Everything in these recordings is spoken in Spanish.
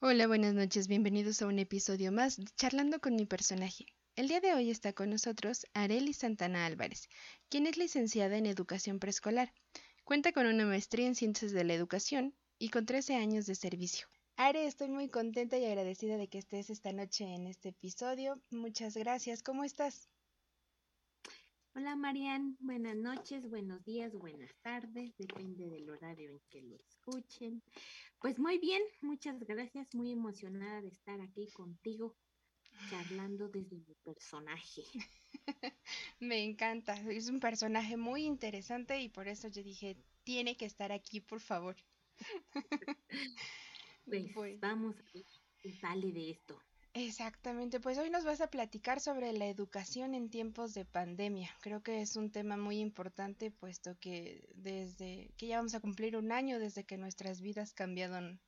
Hola, buenas noches, bienvenidos a un episodio más de Charlando con mi personaje. El día de hoy está con nosotros Areli Santana Álvarez, quien es licenciada en educación preescolar. Cuenta con una maestría en ciencias de la educación y con 13 años de servicio. Are, estoy muy contenta y agradecida de que estés esta noche en este episodio. Muchas gracias. ¿Cómo estás? Hola Marian, buenas noches, buenos días, buenas tardes, depende del horario en que lo escuchen. Pues muy bien, muchas gracias, muy emocionada de estar aquí contigo charlando desde mi personaje. Me encanta, es un personaje muy interesante y por eso yo dije, tiene que estar aquí, por favor. pues vamos a ver qué sale de esto. Exactamente, pues hoy nos vas a platicar sobre la educación en tiempos de pandemia. Creo que es un tema muy importante puesto que desde que ya vamos a cumplir un año desde que nuestras vidas cambiaron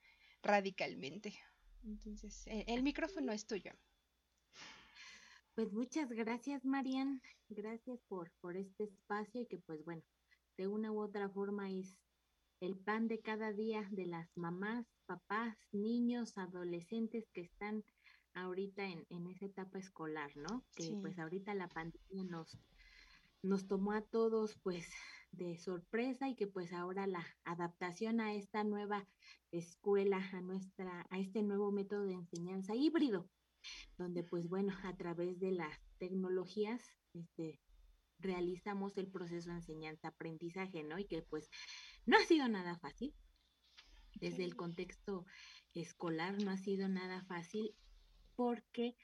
radicalmente. Entonces, e, el, micrófono es tuyo. Pues muchas gracias, Marian. Gracias por, por este espacio y que pues bueno, de una u otra forma es el pan de cada día de las mamás, papás, niños, adolescentes que están ahorita en, en esa etapa escolar, ¿no? Que pues ahorita la pandemia nos, nos tomó a todos pues de sorpresa y que pues ahora la adaptación a esta nueva escuela, a nuestra, a este nuevo método de enseñanza híbrido, donde pues bueno, a través de las tecnologías, este, realizamos el proceso de enseñanza-aprendizaje, ¿no? Y que pues no ha sido nada fácil. Desde el contexto escolar no ha sido nada fácil porque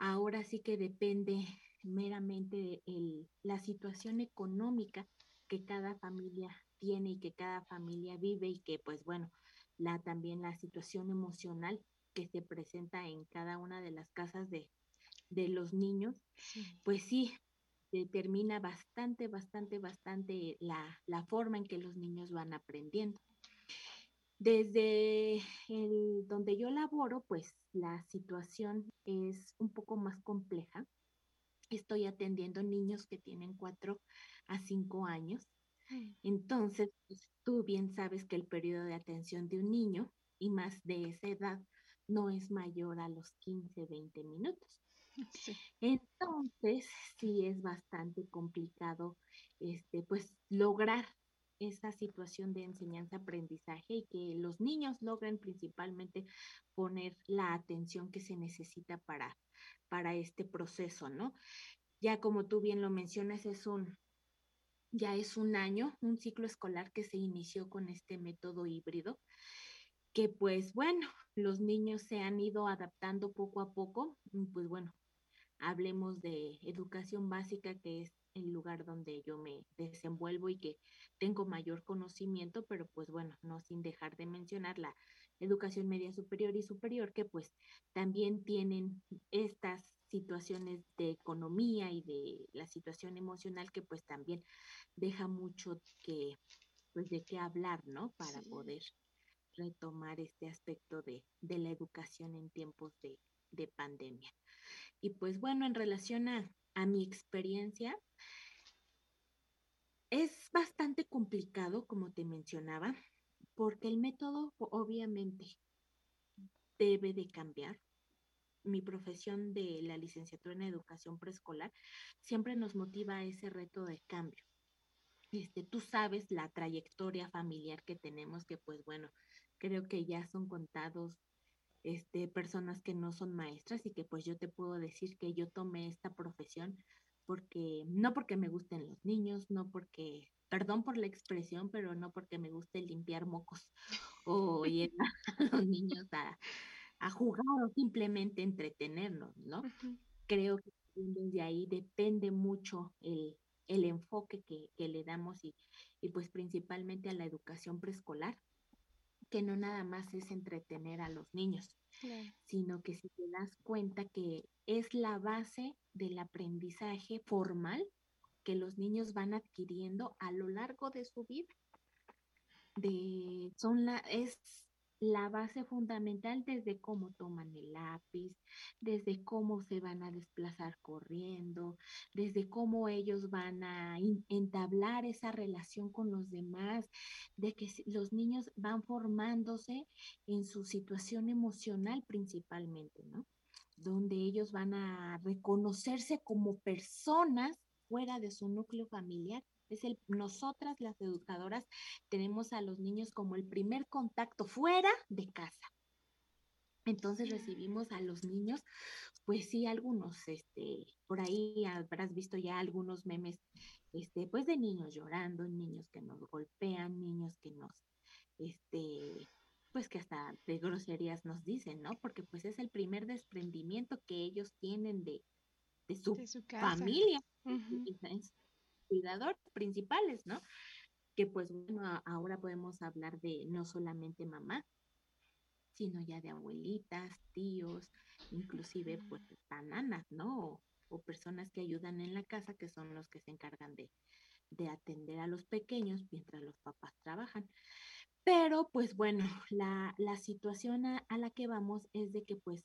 ahora sí que depende meramente de la situación económica que cada familia tiene y que cada familia vive y que pues bueno, la también la situación emocional que se presenta en cada una de las casas de, los niños, pues sí, determina bastante, bastante, bastante la, la forma en que los niños van aprendiendo. Desde el, donde yo laboro, pues la situación es un poco más compleja. Estoy atendiendo niños que tienen cuatro a cinco años. Entonces, pues, tú bien sabes que el periodo de atención de un niño y más de esa edad no es mayor a los 15, 20 minutos. Entonces, sí es bastante complicado este pues lograr esa situación de enseñanza-aprendizaje y que los niños logren principalmente poner la atención que se necesita para, para este proceso, ¿no? Ya como tú bien lo mencionas, es un, ya es un año, un ciclo escolar que se inició con este método híbrido, que pues bueno, los niños se han ido adaptando poco a poco, pues bueno, hablemos de educación básica, que es el lugar donde yo me desenvuelvo y que tengo mayor conocimiento, pero pues bueno, no sin dejar de mencionar la educación media superior y superior, que pues también tienen estas situaciones de economía y de la situación emocional que pues también deja mucho que pues de qué hablar, ¿no? Para poder retomar este aspecto de, de la educación en tiempos de, de pandemia. Y pues bueno, en relación a, a mi experiencia, es bastante complicado, como te mencionaba, porque el método obviamente debe de cambiar. Mi profesión de la licenciatura en educación preescolar siempre nos motiva a ese reto de cambio. Este, tú sabes la trayectoria familiar que tenemos, que pues bueno, creo que ya son contados este, personas que no son maestras y que pues yo te puedo decir que yo tomé esta profesión porque, no porque me gusten los niños, no porque, perdón por la expresión, pero no porque me guste limpiar mocos o llevar a los niños a, a jugar o simplemente entretenernos, ¿no? Creo que desde ahí depende mucho el, el enfoque que, que, le damos y, y pues principalmente a la educación preescolar que no nada más es entretener a los niños, sino que si te das cuenta que es la base del aprendizaje formal que los niños van adquiriendo a lo largo de su vida. De, son la, es la base fundamental desde cómo toman el lápiz, desde cómo se van a desplazar corriendo, desde cómo ellos van a entablar esa relación con los demás, de que los niños van formándose en su situación emocional principalmente, ¿no? Donde ellos van a reconocerse como personas fuera de su núcleo familiar es el, nosotras las educadoras tenemos a los niños como el primer contacto fuera de casa. Entonces recibimos a los niños, pues sí, algunos, este, por ahí habrás visto ya algunos memes, este, pues de niños llorando, niños que nos golpean, niños que nos, este, pues que hasta de groserías nos dicen, ¿no? Porque pues es el primer desprendimiento que ellos tienen de, de su, familia, cuidadores principales, ¿no? Que pues bueno, ahora podemos hablar de no solamente mamá, sino ya de abuelitas, tíos, inclusive pues nanas, ¿no? O, personas que ayudan en la casa, que son los que se encargan de, atender a los pequeños mientras los papás trabajan. Pero pues bueno, la, situación a, a, la que vamos es de que pues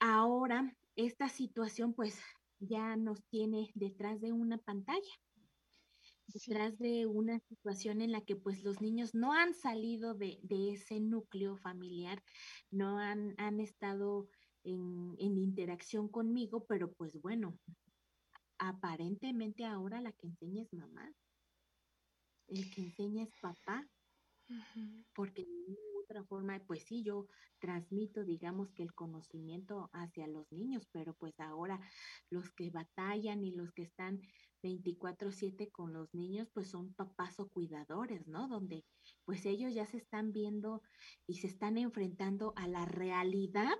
ahora esta situación pues ya nos tiene detrás de una pantalla, detrás de una situación en la que pues los niños no han salido de, ese núcleo familiar, no han, han estado en, en, interacción conmigo, pero pues bueno, aparentemente ahora la que enseña es mamá, el que enseña es papá, porque de otra forma, pues sí, yo transmito, digamos que el conocimiento hacia los niños, pero pues ahora los que batallan y los que están 24/7 con los niños, pues son papás o cuidadores, ¿no? Donde pues ellos ya se están viendo y se están enfrentando a la realidad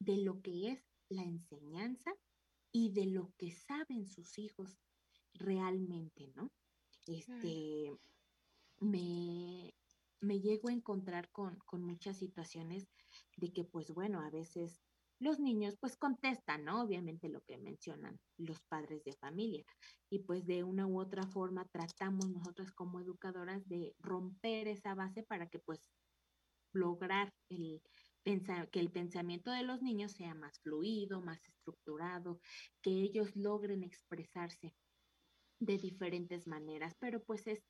de lo que es la enseñanza y de lo que saben sus hijos realmente, ¿no? Este, me, me llego a encontrar con, muchas situaciones de que, pues bueno, a veces los niños pues contestan, ¿no? Obviamente lo que mencionan los padres de familia. Y pues de una u otra forma tratamos nosotras como educadoras de romper esa base para que pues lograr el que el pensamiento de los niños sea más fluido, más estructurado, que ellos logren expresarse de diferentes maneras, pero pues es,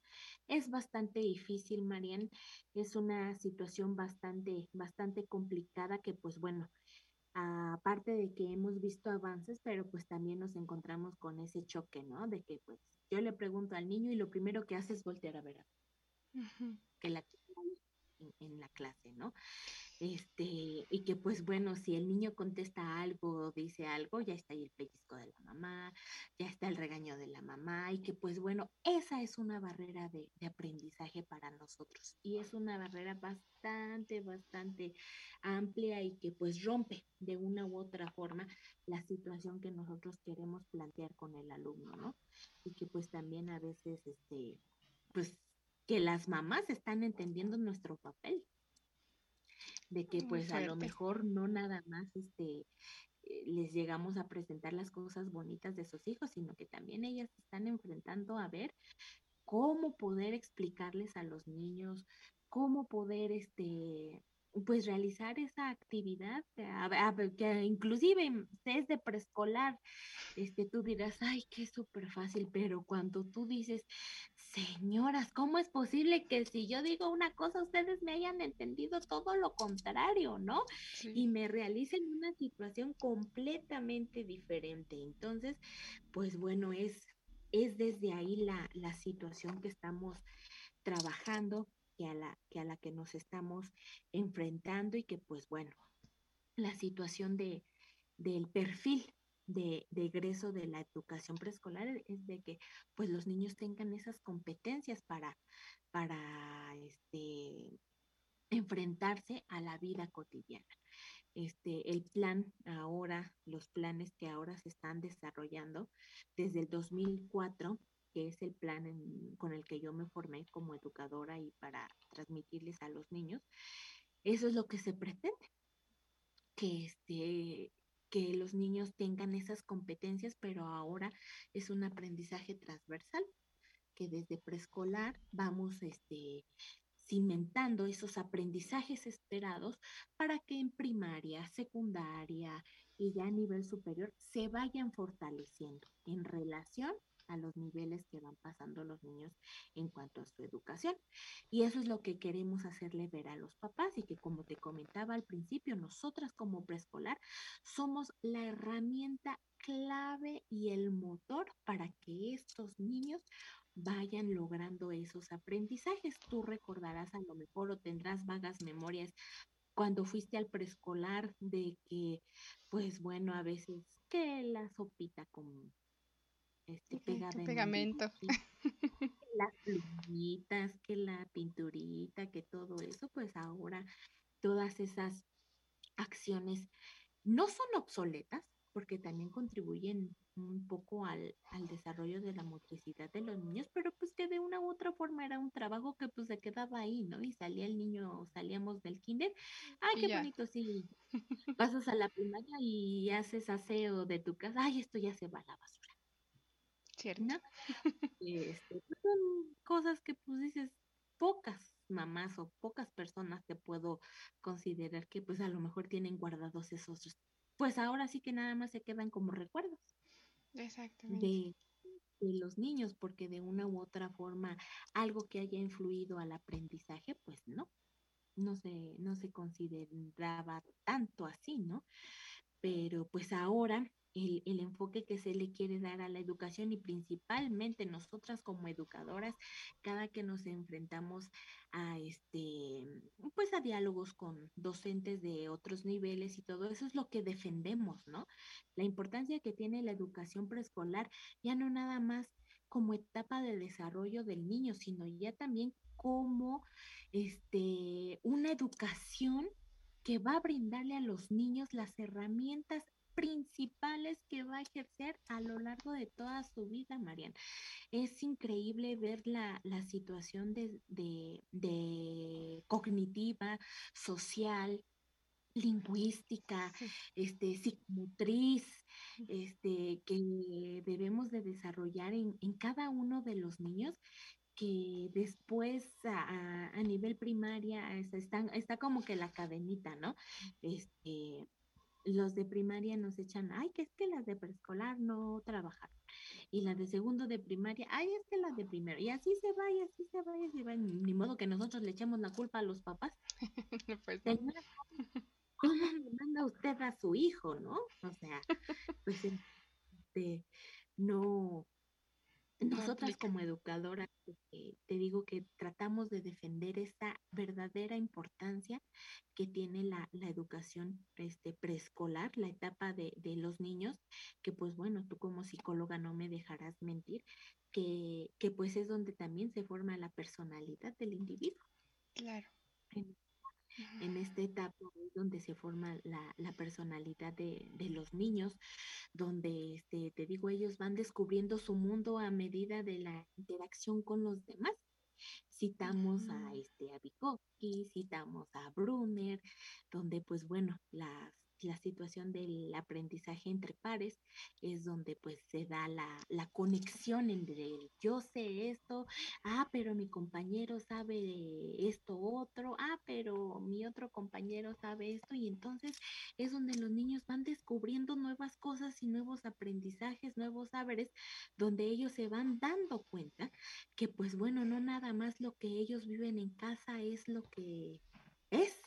es bastante difícil, Marian, es una situación bastante, bastante complicada que pues bueno, aparte de que hemos visto avances, pero pues también nos encontramos con ese choque, ¿no? De que pues yo le pregunto al niño y lo primero que hace es voltear a ver a que la en, en la clase, ¿no? Este, y que pues bueno, si el niño contesta algo, dice algo, ya está ahí el pellizco de la mamá, ya está el regaño de la mamá, y que pues bueno, esa es una barrera de, aprendizaje para nosotros, y es una barrera bastante, bastante amplia y que pues rompe de una u otra forma la situación que nosotros queremos plantear con el alumno, ¿no? Y que pues también a veces, este, pues que las mamás están entendiendo nuestro papel, de que pues a lo mejor no nada más este eh, les llegamos a presentar las cosas bonitas de sus hijos, sino que también ellas están enfrentando a ver cómo poder explicarles a los niños, cómo poder este pues realizar esa actividad, que inclusive desde preescolar, este, tú dirás, ay, qué súper fácil, pero cuando tú dices, señoras, ¿cómo es posible que si yo digo una cosa, ustedes me hayan entendido todo lo contrario, ¿no? Y me realicen una situación completamente diferente. Entonces, pues bueno, es, es desde ahí la, la situación que estamos trabajando que a la que, a la que nos estamos enfrentando y que pues bueno, la situación de, del perfil de, egreso de la educación preescolar es de que pues los niños tengan esas competencias para, para este, enfrentarse a la vida cotidiana. Este, el plan ahora, los planes que ahora se están desarrollando desde el 2004, que es el plan con el que yo me formé como educadora y para transmitirles a los niños, eso es lo que se pretende, que este, que los niños tengan esas competencias, pero ahora es un aprendizaje transversal, que desde preescolar vamos este, cimentando esos aprendizajes esperados para que en primaria, secundaria y ya a nivel superior se vayan fortaleciendo en relación a los niveles que van pasando los niños en cuanto a su educación. Y eso es lo que queremos hacerle ver a los papás y que como te comentaba al principio, nosotras como preescolar somos la herramienta clave y el motor para que estos niños vayan logrando esos aprendizajes. Tú recordarás a lo mejor o tendrás vagas memorias cuando fuiste al preescolar de que, pues bueno, a veces que la sopita con este pegamento. las plumitas, que la pinturita, que todo eso, pues ahora todas esas acciones no son obsoletas, porque también contribuyen un poco al, desarrollo de la motricidad de los niños, pero pues que de una u otra forma era un trabajo que pues se quedaba ahí, ¿no? Y salía el niño, salíamos del kinder, ay, qué bonito, sí, pasas a la primaria y haces aseo de tu casa, ay, esto ya se va a la basura. Cierto. Este, pues, son cosas que pues dices, pocas mamás o pocas personas te puedo considerar que pues a lo mejor tienen guardados esos pues ahora sí que nada más se quedan como recuerdos. De, los niños, porque de una u otra forma algo que haya influido al aprendizaje, pues no, no se, no se consideraba tanto así, ¿no? Pero pues ahora el, el, enfoque que se le quiere dar a la educación y principalmente nosotras como educadoras, cada que nos enfrentamos a este, pues a diálogos con docentes de otros niveles y todo eso es lo que defendemos, ¿no? La importancia que tiene la educación preescolar, ya no nada más como etapa de desarrollo del niño, sino ya también como este, una educación que va a brindarle a los niños las herramientas principales que va a ejercer a lo largo de toda su vida, Marian. Es increíble ver la, situación de, cognitiva, social, lingüística, este, psicomotriz, este, que debemos de desarrollar en, cada uno de los niños que después a, nivel primaria está, está, como que la cadenita, ¿no? Este, los de primaria nos echan, ay, que es que las de preescolar no trabajaron. Y las de segundo de primaria, ay, es que las de primero. Y así se va, y así se va, y así va. Ni modo que nosotros le echemos la culpa a los papás. pues, ¿Cómo le manda usted a su hijo, no? O sea, pues este, no, nosotras como educadoras, eh, te digo que tratamos de defender esta verdadera importancia que tiene la, educación este, preescolar, la etapa de, los niños, que pues bueno, tú como psicóloga no me dejarás mentir, que, pues es donde también se forma la personalidad del individuo. Claro. En, esta etapa es donde se forma la, personalidad de, de los niños, donde este, te digo, ellos van descubriendo su mundo a medida de la interacción con los demás. Citamos a este a Vygotsky, citamos a Brunner, donde pues bueno, las la situación del aprendizaje entre pares es donde pues se da la, la, conexión entre el yo sé esto, ah, pero mi compañero sabe esto otro, ah, pero mi otro compañero sabe esto y entonces es donde los niños van descubriendo nuevas cosas y nuevos aprendizajes, nuevos saberes, donde ellos se van dando cuenta que pues bueno, no nada más lo que ellos viven en casa es lo que es,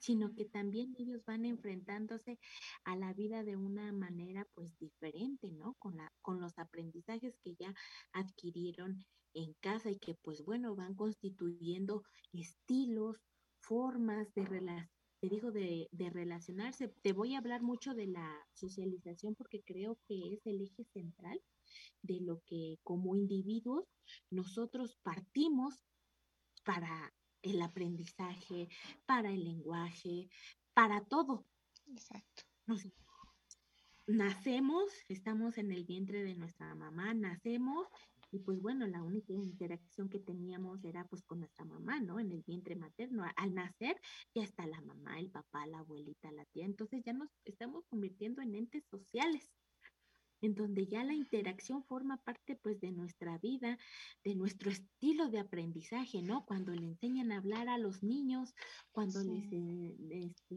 sino que también ellos van enfrentándose a la vida de una manera pues diferente, ¿no? Con, la, con los aprendizajes que ya adquirieron en casa y que pues bueno, van constituyendo estilos, formas de relación te digo, de, de, relacionarse. Te voy a hablar mucho de la socialización porque creo que es el eje central de lo que como individuos nosotros partimos para el aprendizaje, para el lenguaje, para todo. Exacto. nacemos, estamos en el vientre de nuestra mamá, nacemos y pues bueno, la única interacción que teníamos era pues con nuestra mamá, ¿no? En el vientre materno. Al nacer ya está la mamá, el papá, la abuelita, la tía. Entonces ya nos estamos convirtiendo en entes sociales. En donde ya la interacción forma parte pues de nuestra vida, de nuestro estilo de aprendizaje, ¿no? Cuando le enseñan a hablar a los niños, cuando les, este,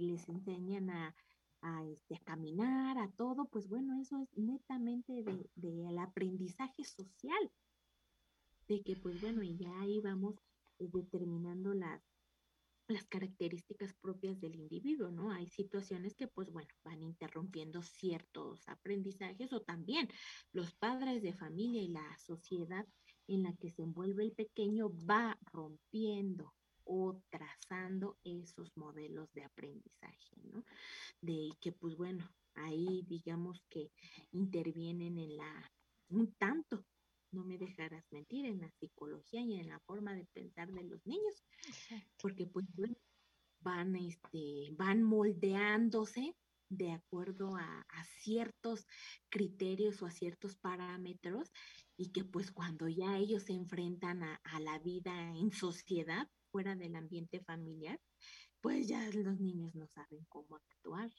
les enseñan a, a, este, a caminar, a todo, pues bueno, eso es netamente del de, aprendizaje social, de que pues bueno, y ya ahí vamos eh, determinando las, las características propias del individuo, ¿no? Hay situaciones que, pues bueno, van interrumpiendo ciertos aprendizajes o también los padres de familia y la sociedad en la que se envuelve el pequeño va rompiendo o trazando esos modelos de aprendizaje, ¿no? De que, pues bueno, ahí digamos que intervienen en la, un tanto no me dejarás mentir, en la psicología y en la forma de pensar de los niños, porque pues van, este, van moldeándose de acuerdo a, ciertos criterios o a ciertos parámetros y que pues cuando ya ellos se enfrentan a, a la vida en sociedad, fuera del ambiente familiar, pues ya los niños no saben cómo actuar,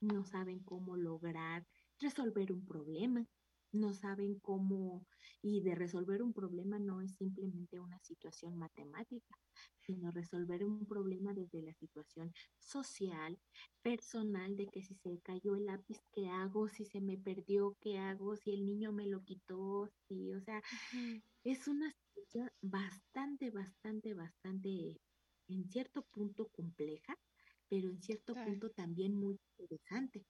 no saben cómo lograr resolver un problema, no saben cómo, y de resolver un problema no es simplemente una situación matemática, sino resolver un problema desde la situación social, personal, de que si se cayó el lápiz, ¿qué hago? Si se me perdió, ¿qué hago? Si el niño me lo quitó, sí, o sea, es una situación bastante, bastante, bastante, en cierto punto compleja, pero en cierto punto también muy interesante,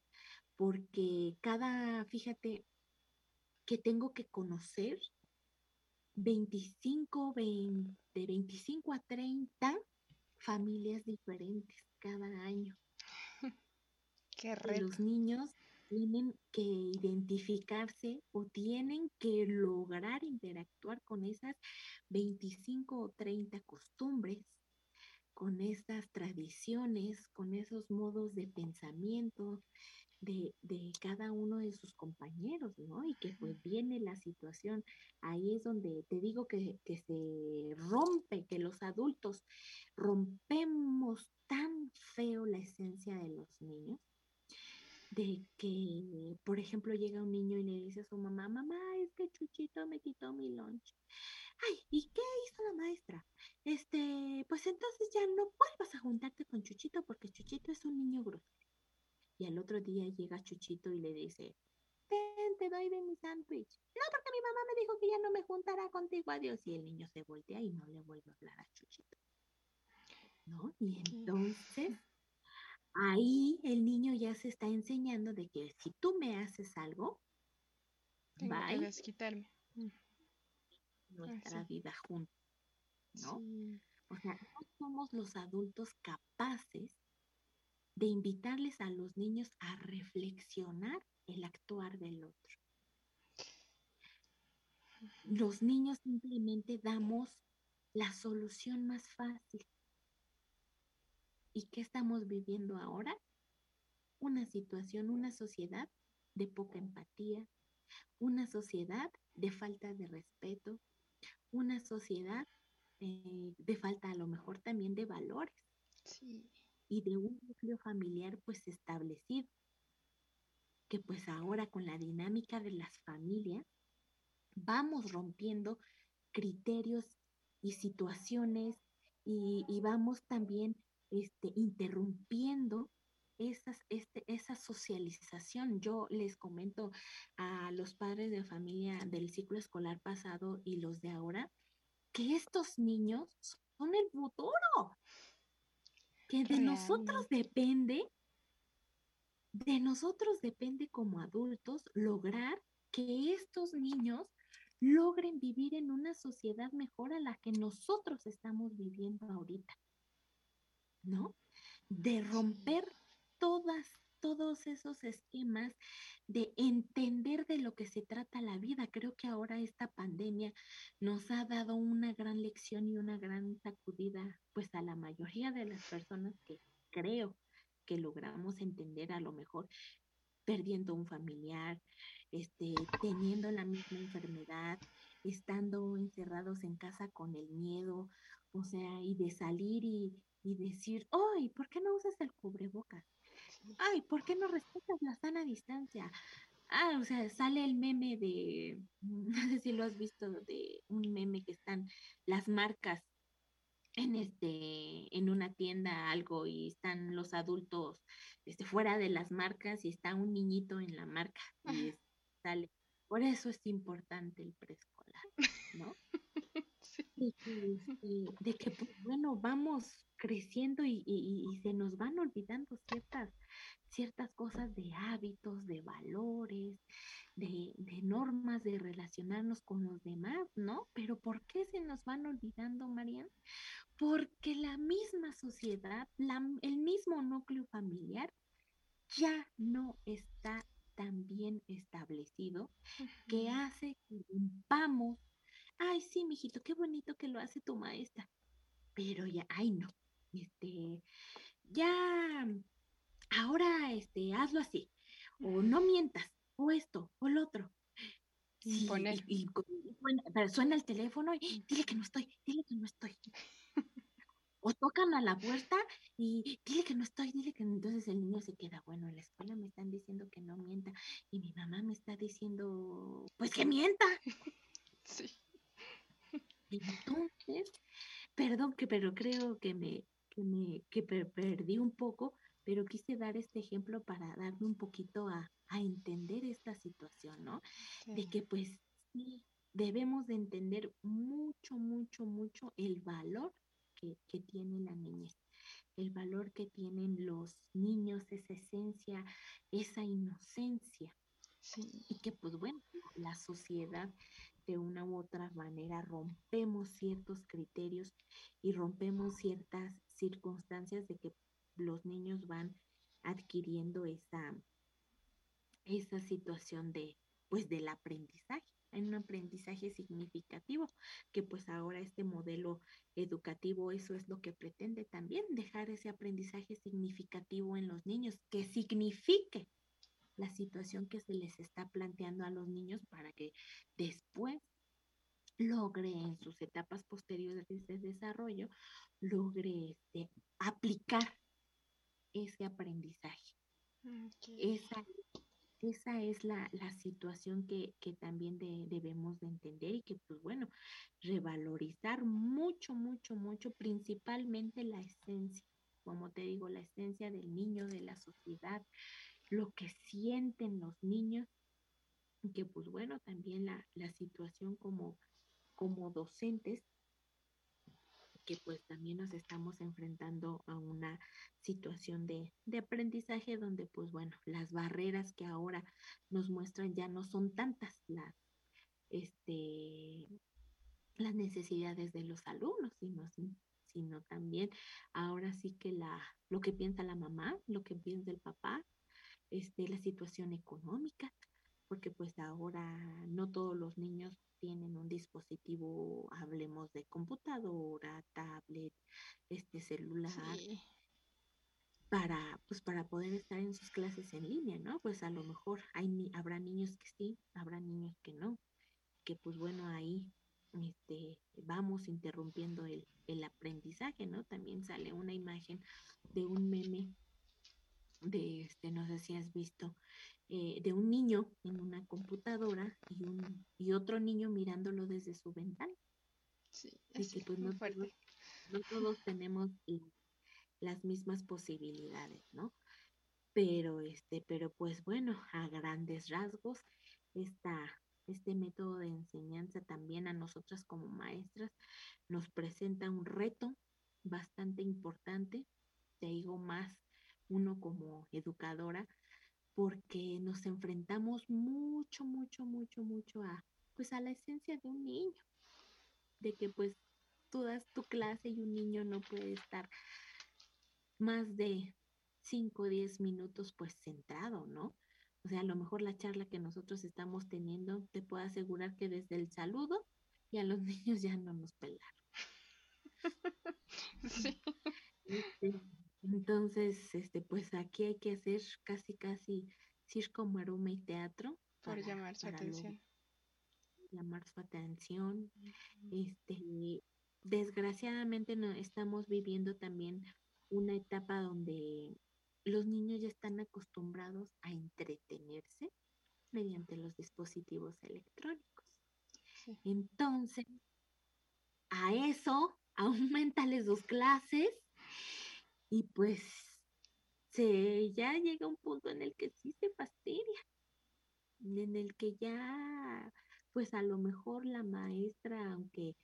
porque cada, fíjate, que tengo que conocer 25, 20, de 25 a 30 familias diferentes cada año. Qué reto. los niños tienen que identificarse o tienen que lograr interactuar con esas 25 o 30 costumbres, con esas tradiciones, con esos modos de pensamiento, de, de, cada uno de sus compañeros, ¿no? Y que pues viene la situación, ahí es donde te digo que, que se rompe, que los adultos rompemos tan feo la esencia de los niños, de que, por ejemplo, llega un niño y le dice a su mamá, mamá, es que Chuchito me quitó mi lunch. Ay, ¿y qué hizo la maestra? Este, pues entonces ya no vuelvas a juntarte con Chuchito porque Chuchito es un niño grosero. Y al otro día llega Chuchito y le dice, Ten, te doy de mi sándwich. No, porque mi mamá me dijo que ya no me juntará contigo, adiós. Y el niño se voltea y no le vuelve a hablar a Chuchito. ¿No? Y entonces ahí el niño ya se está enseñando de que si tú me haces algo, Tengo bye, que quitarme. Mm. Nuestra vida juntos, ¿no? O sea, no somos los adultos capaces de invitarles a los niños a reflexionar el actuar del otro. Los niños simplemente damos la solución más fácil. ¿Y qué estamos viviendo ahora? Una situación, una sociedad de poca empatía, una sociedad de falta de respeto, una sociedad eh, de falta a lo mejor también de valores. Sí y de un núcleo familiar pues establecido, que pues ahora con la dinámica de las familias vamos rompiendo criterios y situaciones y, vamos también este, interrumpiendo esas, este, esa socialización. Yo les comento a los padres de familia del ciclo escolar pasado y los de ahora que estos niños son el futuro que de nosotros depende, de nosotros depende como adultos lograr que estos niños logren vivir en una sociedad mejor a la que nosotros estamos viviendo ahorita. ¿No? De romper todas todos esos esquemas de entender de lo que se trata la vida. Creo que ahora esta pandemia nos ha dado una gran lección y una gran sacudida, pues a la mayoría de las personas que creo que logramos entender a lo mejor perdiendo un familiar, este, teniendo la misma enfermedad, estando encerrados en casa con el miedo, o sea, y de salir y, y decir, ¡ay! ¿Por qué no usas el cubrebocas? Ay, ¿por qué no respetas la sana distancia? Ah, o sea, sale el meme de, no sé si lo has visto, de un meme que están las marcas en este, en una tienda algo y están los adultos este, fuera de las marcas y está un niñito en la marca y sale. Por eso es importante el preescolar, ¿no? De, que, pues, bueno, vamos creciendo y, y, se nos van olvidando ciertas, ciertas cosas de hábitos, de valores, de, de, normas, de relacionarnos con los demás, ¿no? Pero ¿por qué se nos van olvidando, Marian? Porque la misma sociedad, la, el mismo núcleo familiar ya no está tan bien establecido que hace que rompamos ay, sí, mijito, qué bonito que lo hace tu maestra. Pero ya, ay, no, este, ya, ahora, este, hazlo así, o no mientas, o esto, o lo otro. Sí, y, pero suena el teléfono y dile que no estoy, dile que no estoy. o tocan a la puerta y dile que no estoy, dile que entonces el niño se queda, bueno, en la escuela me están diciendo que no mienta y mi mamá me está diciendo, pues que mienta. Sí. Entonces, perdón que, pero creo que me, que me, que perdí un poco, pero quise dar este ejemplo para darme un poquito a, a entender esta situación, ¿no? De que pues sí, debemos de entender mucho, mucho, mucho el valor que, que tiene la niñez, el valor que tienen los niños, esa esencia, esa inocencia. Sí. Y que pues bueno, la sociedad de una u otra manera rompemos ciertos criterios y rompemos ciertas circunstancias de que los niños van adquiriendo esa, esa situación de, pues, del aprendizaje, en un aprendizaje significativo, que pues ahora este modelo educativo, eso es lo que pretende también, dejar ese aprendizaje significativo en los niños, que signifique la situación que se les está planteando a los niños para que después logre en sus etapas posteriores de desarrollo, logre este, aplicar ese aprendizaje. Esa, esa es la, situación que, también debemos de entender y que, pues bueno, revalorizar mucho, mucho, mucho, principalmente la esencia, como te digo, la esencia del niño, de la sociedad, lo que sienten los niños, que pues bueno, también la, situación como, como docentes, que pues también nos estamos enfrentando a una situación de, de, aprendizaje donde pues bueno, las barreras que ahora nos muestran ya no son tantas las, este, las necesidades de los alumnos, sino, sino también ahora sí que la, lo que piensa la mamá, lo que piensa el papá, este, la situación económica, porque pues ahora no todos los niños tienen un dispositivo, hablemos de computadora, tablet, este celular, para, pues para poder estar en sus clases en línea, ¿no? Pues a lo mejor hay, habrá niños que sí, habrá niños que no, que pues bueno, ahí este, vamos interrumpiendo el, el aprendizaje, ¿no? También sale una imagen de un meme de, este, no sé si has visto, eh, de un niño en una computadora y, un, y otro niño mirándolo desde su ventana. Sí, es que pues no todos, no todos tenemos las mismas posibilidades, ¿no? Pero este, pero pues bueno, a grandes rasgos, esta, este método de enseñanza también a nosotras como maestras nos presenta un reto bastante importante, te digo más uno como educadora, porque nos enfrentamos mucho, mucho, mucho, mucho a, pues a la esencia de un niño, de que pues tú das tu clase y un niño no puede estar más de 5 o 10 minutos pues centrado, ¿no? O sea, a lo mejor la charla que nosotros estamos teniendo, te puedo asegurar que desde el saludo y a los niños ya no nos pelaron. Sí. Este, entonces, este, pues aquí hay que hacer casi, casi circo, maroma y teatro. Por llamar su atención. llamar su atención. Este, desgraciadamente no, estamos viviendo también una etapa donde los niños ya están acostumbrados a entretenerse. mediante los dispositivos electrónicos. Entonces, a eso, aumentales sus clases y pues se, ya llega un punto en el que sí se fastidia, en el que ya, pues a lo mejor la maestra, aunque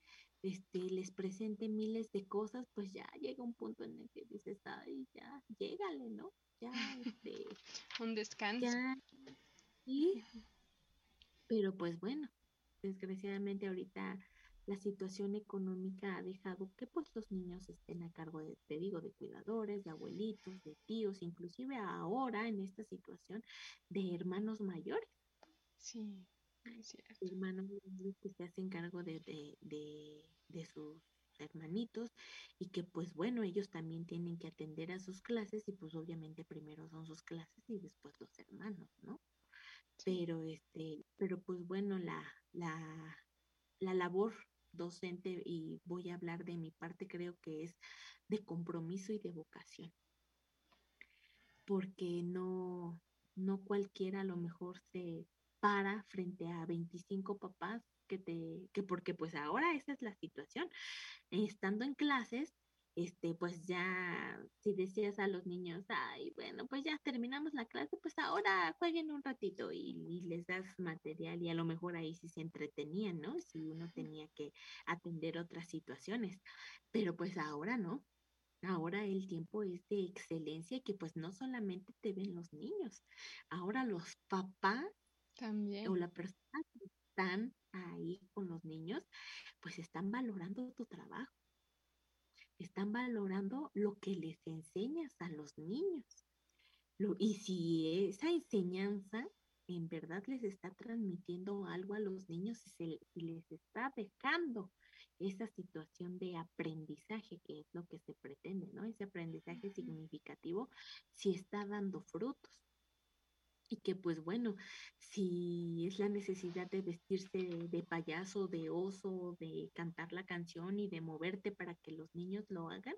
este, les presente miles de cosas, pues ya llega un punto en el que dices, ay, ya, llégale, ¿no? Ya, este. un descanso. y, pero pues bueno, desgraciadamente ahorita la situación económica ha dejado que pues los niños estén a cargo de, te digo, de cuidadores, de abuelitos, de tíos, inclusive ahora en esta situación de hermanos mayores. Sí, Hermanos que se hacen cargo de, de sus hermanitos y que pues bueno, ellos también tienen que atender a sus clases y pues obviamente primero son sus clases y después los hermanos, ¿no? Pero este, pero pues bueno, la, la, la labor docente y voy a hablar de mi parte, creo que es de compromiso y de vocación. Porque no, no cualquiera a lo mejor se para frente a 25 papás que te, que porque pues ahora esa es la situación. Estando en clases, este, pues ya, si decías a los niños, ay, bueno, pues ya terminamos la clase, pues ahora jueguen un ratito y, les das material y a lo mejor ahí sí se entretenían, ¿no? Si uno tenía que atender otras situaciones, pero pues ahora no. Ahora el tiempo es de excelencia que pues no solamente te ven los niños, ahora los papás también o la persona que están ahí con los niños, pues están valorando tu trabajo están valorando lo que les enseñas a los niños. y si esa enseñanza en verdad les está transmitiendo algo a los niños y, se, les está dejando esa situación de aprendizaje, que es lo que se pretende, ¿no? Ese aprendizaje significativo, si está dando frutos y que pues bueno, si es la necesidad de vestirse de, payaso, de oso, de cantar la canción y de moverte para que los niños lo hagan,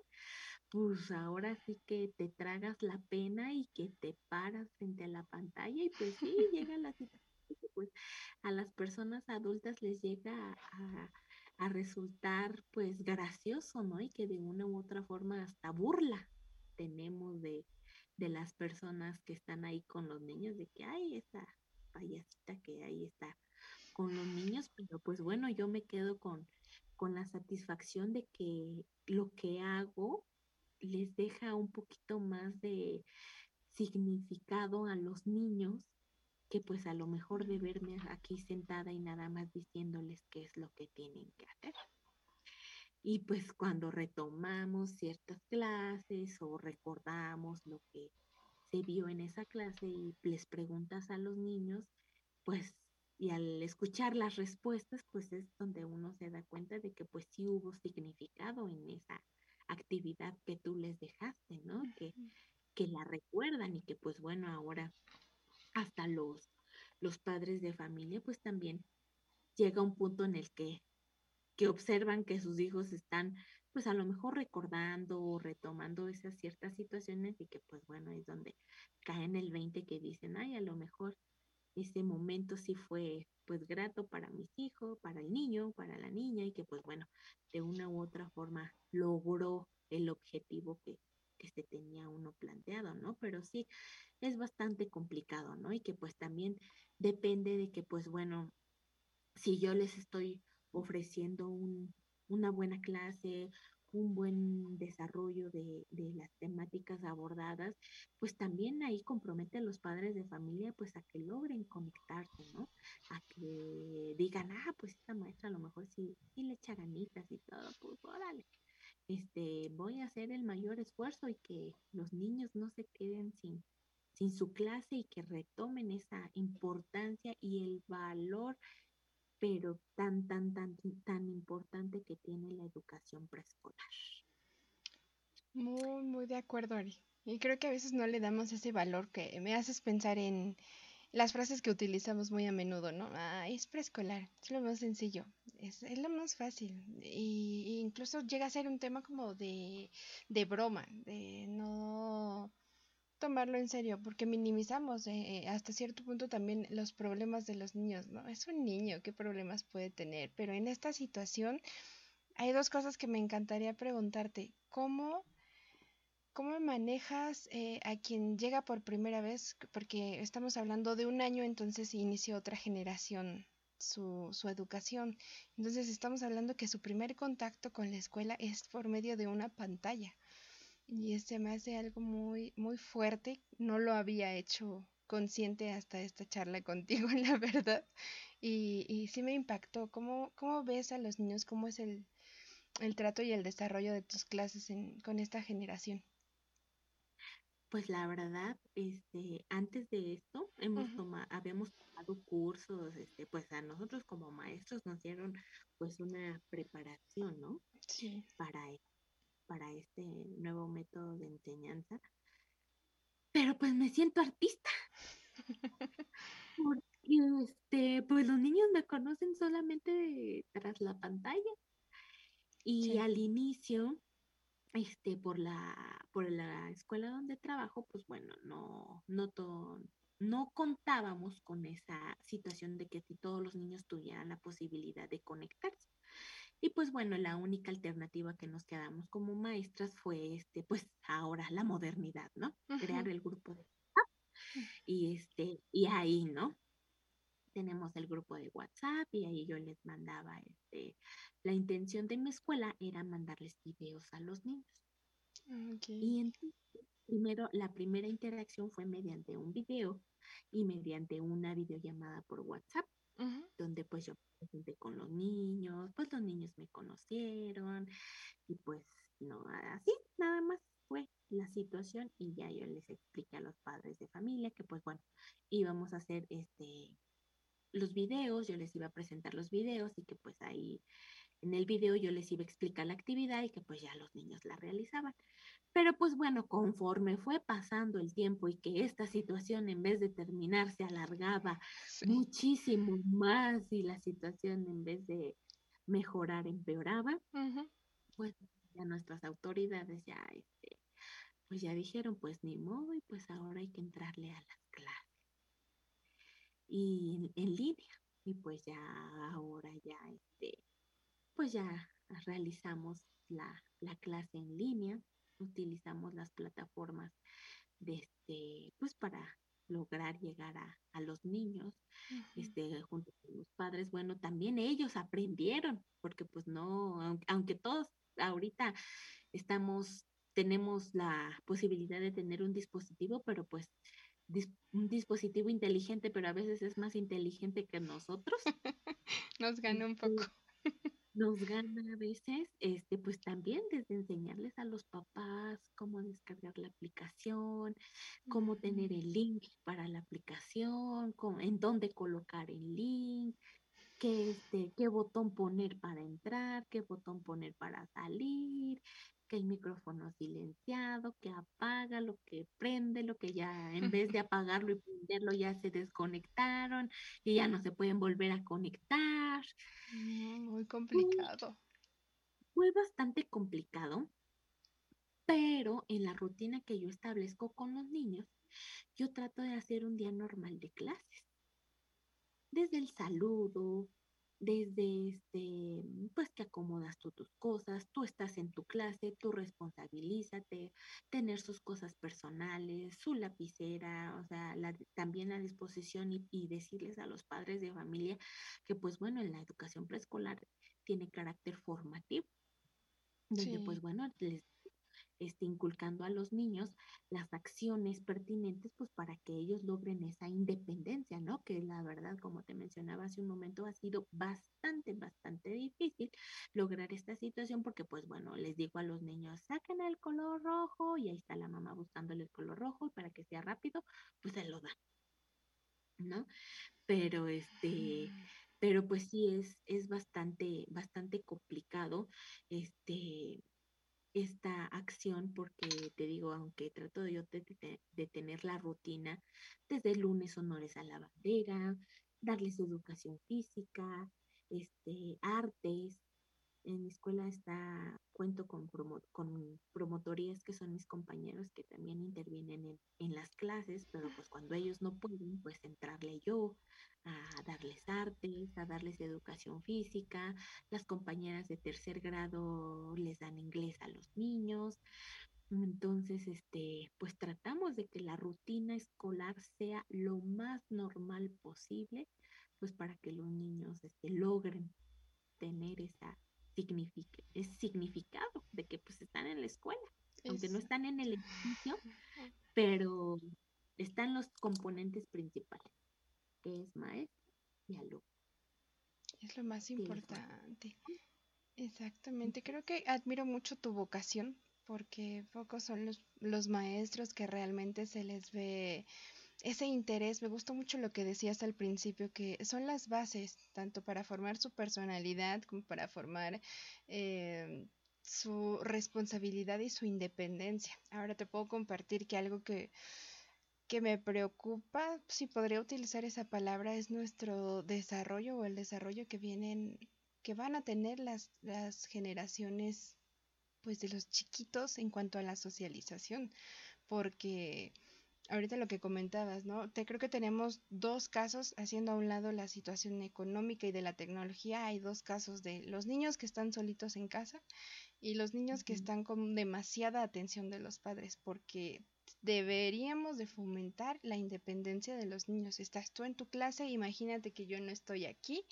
pues ahora sí que te tragas la pena y que te paras frente a la pantalla y pues sí, llega la situación pues a las personas adultas les llega a, a resultar pues gracioso, ¿no? Y que de una u otra forma hasta burla tenemos de, de las personas que están ahí con los niños, de que hay esa payasita que ahí está con los niños, pero pues bueno, yo me quedo con, con la satisfacción de que lo que hago les deja un poquito más de significado a los niños que pues a lo mejor de verme aquí sentada y nada más diciéndoles qué es lo que tienen que hacer. Y pues cuando retomamos ciertas clases o recordamos lo que se vio en esa clase y les preguntas a los niños, pues, y al escuchar las respuestas, pues es donde uno se da cuenta de que pues sí hubo significado en esa actividad que tú les dejaste, ¿no? Que, que la recuerdan y que pues bueno, ahora hasta los, los padres de familia pues también llega un punto en el que que observan que sus hijos están pues a lo mejor recordando o retomando esas ciertas situaciones y que pues bueno es donde caen el 20 que dicen, ay, a lo mejor ese momento sí fue pues grato para mis hijos, para el niño, para la niña y que pues bueno, de una u otra forma logró el objetivo que, que se tenía uno planteado, ¿no? Pero sí, es bastante complicado, ¿no? Y que pues también depende de que pues bueno, si yo les estoy ofreciendo un, una buena clase, un buen desarrollo de, de, las temáticas abordadas, pues también ahí compromete a los padres de familia pues a que logren conectarse, ¿no? A que digan, ah, pues esta maestra a lo mejor sí, sí le echa ganitas y todo, pues órale, este, voy a hacer el mayor esfuerzo y que los niños no se queden sin, sin su clase y que retomen esa importancia y el valor pero tan, tan, tan, tan importante que tiene la educación preescolar. Muy, muy de acuerdo, Ari. Y creo que a veces no le damos ese valor que me haces pensar en las frases que utilizamos muy a menudo, ¿no? Ah, es preescolar, es lo más sencillo, es, es lo más fácil. Y, incluso llega a ser un tema como de, de broma, de no tomarlo en serio porque minimizamos eh, eh, hasta cierto punto también los problemas de los niños, ¿no? Es un niño, ¿qué problemas puede tener? Pero en esta situación hay dos cosas que me encantaría preguntarte. ¿Cómo, cómo manejas eh, a quien llega por primera vez? Porque estamos hablando de un año, entonces inició otra generación su, su educación. Entonces estamos hablando que su primer contacto con la escuela es por medio de una pantalla. Y este me hace algo muy, muy fuerte. No lo había hecho consciente hasta esta charla contigo, la verdad. Y, y sí me impactó. ¿Cómo, ¿Cómo ves a los niños? ¿Cómo es el, el trato y el desarrollo de tus clases en, con esta generación? Pues la verdad, este, antes de esto, hemos tomado, habíamos tomado cursos, este, pues a nosotros como maestros nos dieron pues una preparación, ¿no? Sí. Para para este nuevo método de enseñanza. Pero pues me siento artista. Porque este, pues los niños me conocen solamente tras la pantalla. Y al inicio, este, por la, por la escuela donde trabajo, pues bueno, no, no, no contábamos con esa situación de que si todos los niños tuvieran la posibilidad de conectarse. Y pues bueno, la única alternativa que nos quedamos como maestras fue este, pues ahora la modernidad, ¿no? Crear el grupo de WhatsApp. Y este, y ahí, ¿no? Tenemos el grupo de WhatsApp y ahí yo les mandaba este, la intención de mi escuela era mandarles videos a los niños. Y entonces, primero, la primera interacción fue mediante un video y mediante una videollamada por WhatsApp donde pues yo me presenté con los niños, pues los niños me conocieron y pues no, así nada más fue la situación y ya yo les expliqué a los padres de familia que pues bueno, íbamos a hacer este los videos, yo les iba a presentar los videos y que pues ahí en el video yo les iba a explicar la actividad y que pues ya los niños la realizaban. Pero pues bueno, conforme fue pasando el tiempo y que esta situación en vez de terminar se alargaba muchísimo más y la situación en vez de mejorar empeoraba, pues ya nuestras autoridades ya, este, pues ya dijeron, pues ni modo y pues ahora hay que entrarle a las clases. Y en, línea, y pues ya ahora ya, este, pues ya realizamos la, la clase en línea utilizamos las plataformas de este, pues para lograr llegar a, los niños, este, junto con los padres, bueno, también ellos aprendieron, porque pues no, aunque, todos ahorita estamos, tenemos la posibilidad de tener un dispositivo, pero pues un dispositivo inteligente, pero a veces es más inteligente que nosotros. Nos gana un poco nos gana a veces, este, pues también desde enseñarles a los papás cómo descargar la aplicación, cómo tener el link para la aplicación, en dónde colocar el link, qué, este, qué botón poner para entrar, qué botón poner para salir, que el micrófono silenciado, que apaga, lo que prende, lo que ya en vez de apagarlo y prenderlo ya se desconectaron y ya no se pueden volver a conectar. Muy complicado. Fue, bastante complicado, pero en la rutina que yo establezco con los niños, yo trato de hacer un día normal de clases. Desde el saludo, desde este, pues que acomodas tú tus cosas, tú estás en tu clase, tú responsabilízate, tener sus cosas personales, su lapicera, o sea, también a disposición y, y, decirles a los padres de familia que pues bueno, en la educación preescolar tiene carácter formativo, donde pues bueno, les este, inculcando a los niños las acciones pertinentes, pues para que ellos logren esa independencia, ¿no? Que la verdad, como te mencionaba hace un momento, ha sido bastante, bastante difícil lograr esta situación porque, pues bueno, les digo a los niños, saquen el color rojo y ahí está la mamá buscándole el color rojo y para que sea rápido, pues se lo dan, ¿no? Pero este pero pues sí es, es bastante, bastante complicado, este, esta acción porque te digo, aunque trato yo de, tener la rutina, desde el lunes honores a la bandera, darles educación física, este, artes, en mi escuela está, cuento con, con promotorías que son mis compañeros que también intervienen en, en, las clases, pero pues cuando ellos no pueden, pues entrarle yo a darles artes, a darles educación física, las compañeras de tercer grado les dan inglés a los niños. Entonces, este, pues tratamos de que la rutina escolar sea lo más normal posible, pues para que los niños este, logren tener esa ese significado de que pues están en la escuela, aunque no están en el edificio, pero están los componentes principales, que es maestro y alumno. Es lo más importante. Exactamente. Creo que admiro mucho tu vocación, porque pocos son los, los maestros que realmente se les ve ese interés, me gustó mucho lo que decías al principio, que son las bases, tanto para formar su personalidad como para formar eh, su responsabilidad y su independencia. Ahora te puedo compartir que algo que, que me preocupa, si podría utilizar esa palabra, es nuestro desarrollo o el desarrollo que vienen, que van a tener las, las generaciones pues de los chiquitos en cuanto a la socialización, porque ahorita lo que comentabas, ¿no? Te creo que tenemos dos casos, haciendo a un lado la situación económica y de la tecnología, hay dos casos de los niños que están solitos en casa y los niños que están con demasiada atención de los padres, porque deberíamos de fomentar la independencia de los niños. Estás tú en tu clase, imagínate que yo no estoy aquí,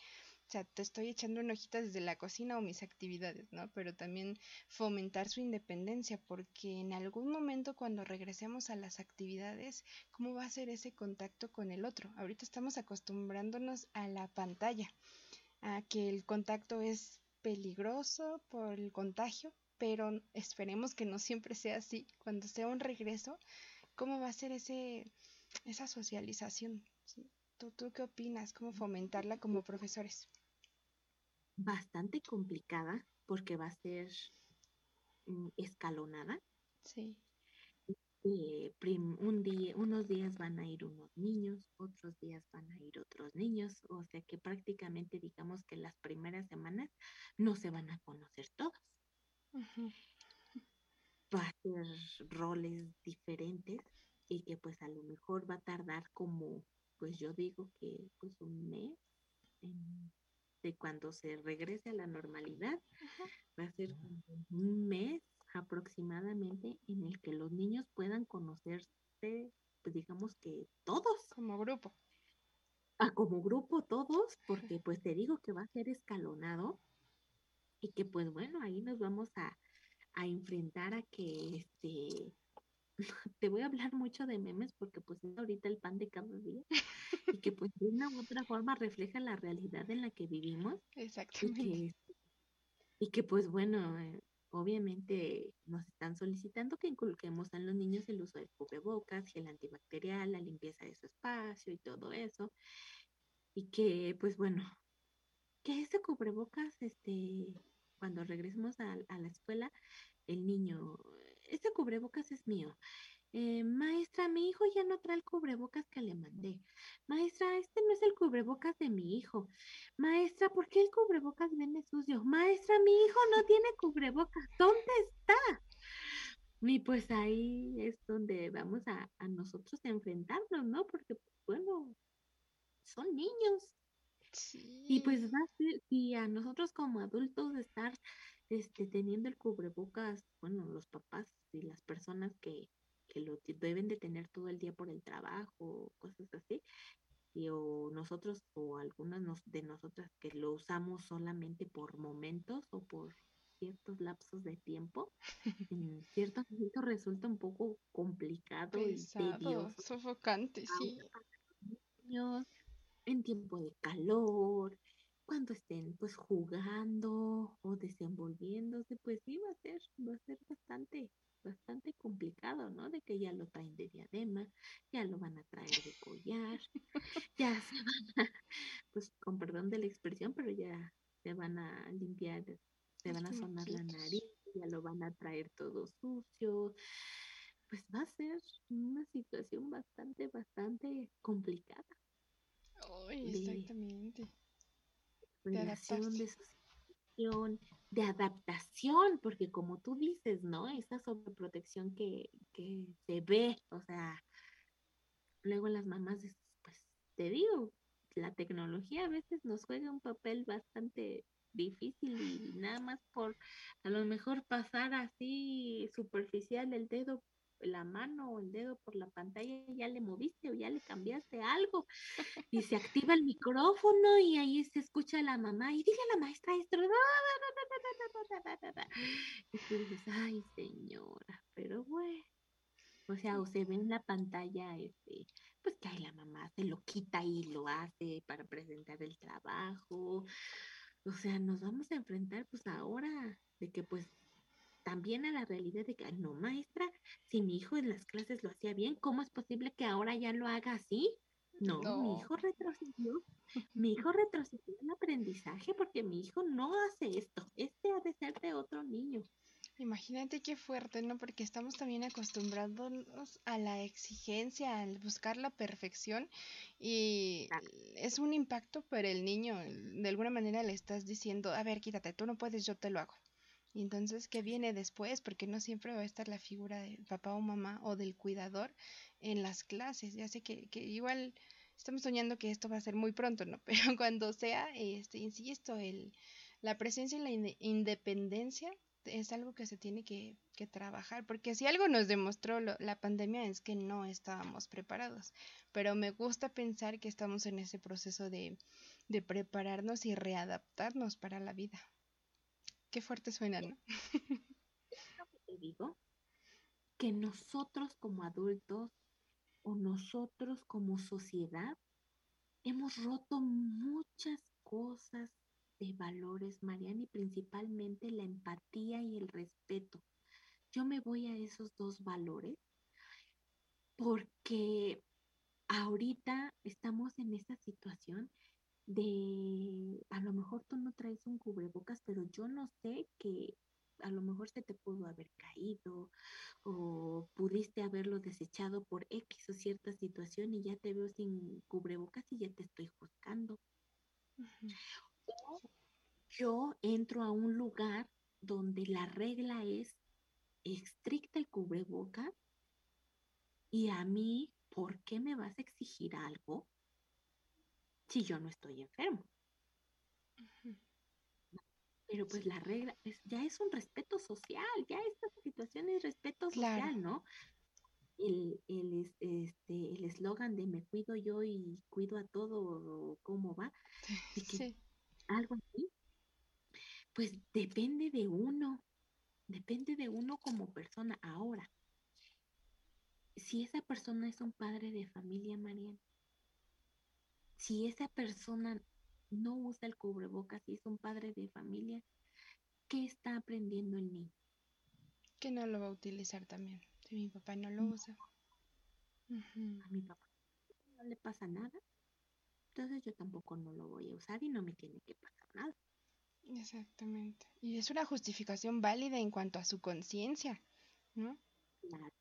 o sea, te estoy echando una hojita desde la cocina o mis actividades, ¿no? Pero también fomentar su independencia, porque en algún momento cuando regresemos a las actividades, ¿cómo va a ser ese contacto con el otro? Ahorita estamos acostumbrándonos a la pantalla, a que el contacto es peligroso por el contagio, pero esperemos que no siempre sea así. Cuando sea un regreso, ¿cómo va a ser ese, esa socialización? ¿Tú, ¿Tú qué opinas? ¿Cómo fomentarla como profesores? Bastante complicada porque va a ser mm, escalonada. Sí. Eh, un día, unos días van a ir unos niños, otros días van a ir otros niños, o sea que prácticamente digamos que las primeras semanas no se van a conocer todos. Va a ser roles diferentes y que pues a lo mejor va a tardar como, pues yo digo que pues un mes en de cuando se regrese a la normalidad, va a ser un mes aproximadamente en el que los niños puedan conocerse, pues digamos que todos. Como grupo. Ah, como grupo todos, porque pues te digo que va a ser escalonado y que pues bueno, ahí nos vamos a, a enfrentar a que este te voy a hablar mucho de memes porque pues es ahorita el pan de cada día y que pues de una u otra forma refleja la realidad en la que vivimos. Exactamente. Y que, pues bueno, eh, obviamente nos están solicitando que inculquemos a los niños el uso del cubrebocas, el antibacterial, la limpieza de su espacio y todo eso. Y que pues bueno, que ese cubrebocas, este, cuando regresemos a, a la escuela, el niño, ese cubrebocas es mío. Eh, maestra, mi hijo ya no trae el cubrebocas que le mandé. Maestra, este no es el cubrebocas de mi hijo. Maestra, ¿por qué el cubrebocas viene sucio? Maestra, mi hijo no tiene cubrebocas. ¿Dónde está? Y pues ahí es donde vamos a, a nosotros enfrentarnos, ¿no? Porque, bueno, son niños. Y pues va a ser, y a nosotros como adultos estar este, teniendo el cubrebocas, bueno, los papás y las personas que, que lo deben de tener todo el día por el trabajo, cosas así, y o nosotros o algunas de nosotras que lo usamos solamente por momentos o por ciertos lapsos de tiempo, en ciertos momentos resulta un poco complicado y tedioso. Sofocante, sí. En tiempo de calor, cuando estén pues jugando o desenvolviéndose, pues sí va a ser, va a ser bastante, bastante complicado, ¿no? De que ya lo traen de diadema, ya lo van a traer de collar, ya se van a, pues con perdón de la expresión, pero ya se van a limpiar, se van a sonar la nariz, ya lo van a traer todo sucio. Pues va a ser una situación bastante, bastante complicada. Oh, exactamente relación, de asociación, de adaptación, porque como tú dices, ¿no? Esa sobreprotección que, que se ve, o sea, luego las mamás, pues te digo, la tecnología a veces nos juega un papel bastante difícil y nada más por a lo mejor pasar así superficial el dedo la mano o el dedo por la pantalla, ya le moviste o ya le cambiaste algo y se activa el micrófono y ahí se escucha a la mamá y dice a la maestra esto. Y tú dices, ay señora, pero bueno. O sea, o se ve en la pantalla, este, pues que ahí la mamá se lo quita y lo hace para presentar el trabajo. O sea, nos vamos a enfrentar pues ahora de que pues también a la realidad de que, no, maestra, si mi hijo en las clases lo hacía bien, ¿cómo es posible que ahora ya lo haga así? No, mi hijo retrocedió, mi hijo retrocedió en aprendizaje porque mi hijo no hace esto, este ha de ser de otro niño. Imagínate qué fuerte, ¿no? Porque estamos también acostumbrados a la exigencia, al buscar la perfección y es un impacto para el niño. De alguna manera le estás diciendo, a ver, quítate, tú no puedes, yo te lo hago. Y entonces, ¿qué viene después? Porque no siempre va a estar la figura de papá o mamá o del cuidador en las clases. Ya sé que, que igual estamos soñando que esto va a ser muy pronto, ¿no? Pero cuando sea, este, insisto, el, la presencia y la independencia es algo que se tiene que, que trabajar, porque si algo nos demostró la pandemia es que no estábamos preparados, pero me gusta pensar que estamos en ese proceso de prepararnos y readaptarnos para la vida. Qué fuerte suena, ¿no? te digo que nosotros como adultos o nosotros como sociedad hemos roto muchas cosas de valores, Mariana, y principalmente la empatía y el respeto. Yo me voy a esos dos valores porque ahorita estamos en esta situación de a lo mejor tú no traes un cubrebocas, pero yo no sé que a lo mejor se te pudo haber caído o pudiste haberlo desechado por X o cierta situación y ya te veo sin cubrebocas y ya te estoy juzgando. yo entro a un lugar donde la regla es estricta el cubrebocas y a mí, ¿por qué me vas a exigir algo si yo no estoy enfermo. Pero pues la regla ya es un respeto social, ya esta situación es respeto social, ¿no? El, el, este, el eslogan de me cuido yo y cuido a todo, ¿cómo va? sí. Algo así. Pues depende de uno, depende de uno como persona. Ahora, si esa persona es un padre de familia, Mariana, si esa persona no usa el cubrebocas y es un padre de familia, ¿qué está aprendiendo el niño? Que no lo va a utilizar también, si mi papá no lo usa. A mi papá no le pasa nada, entonces yo tampoco no lo voy a usar y no me tiene que pasar nada. Exactamente. Y es una justificación válida en cuanto a su conciencia, ¿no? Claro.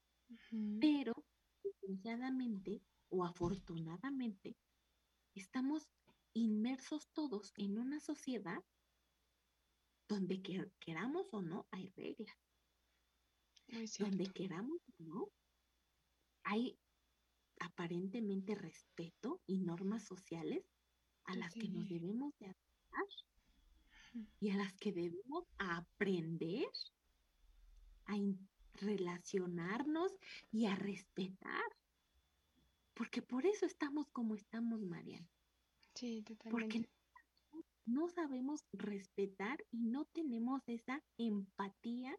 Pero, desgraciadamente o afortunadamente, estamos inmersos todos en una sociedad donde queramos o no hay reglas. donde queramos o no hay aparentemente respeto y normas sociales a las que nos debemos de adaptar y a las que debemos aprender a relacionarnos y a respetar. Porque por eso estamos como estamos, Mariana. Sí, totalmente. Porque no sabemos respetar y no tenemos esa empatía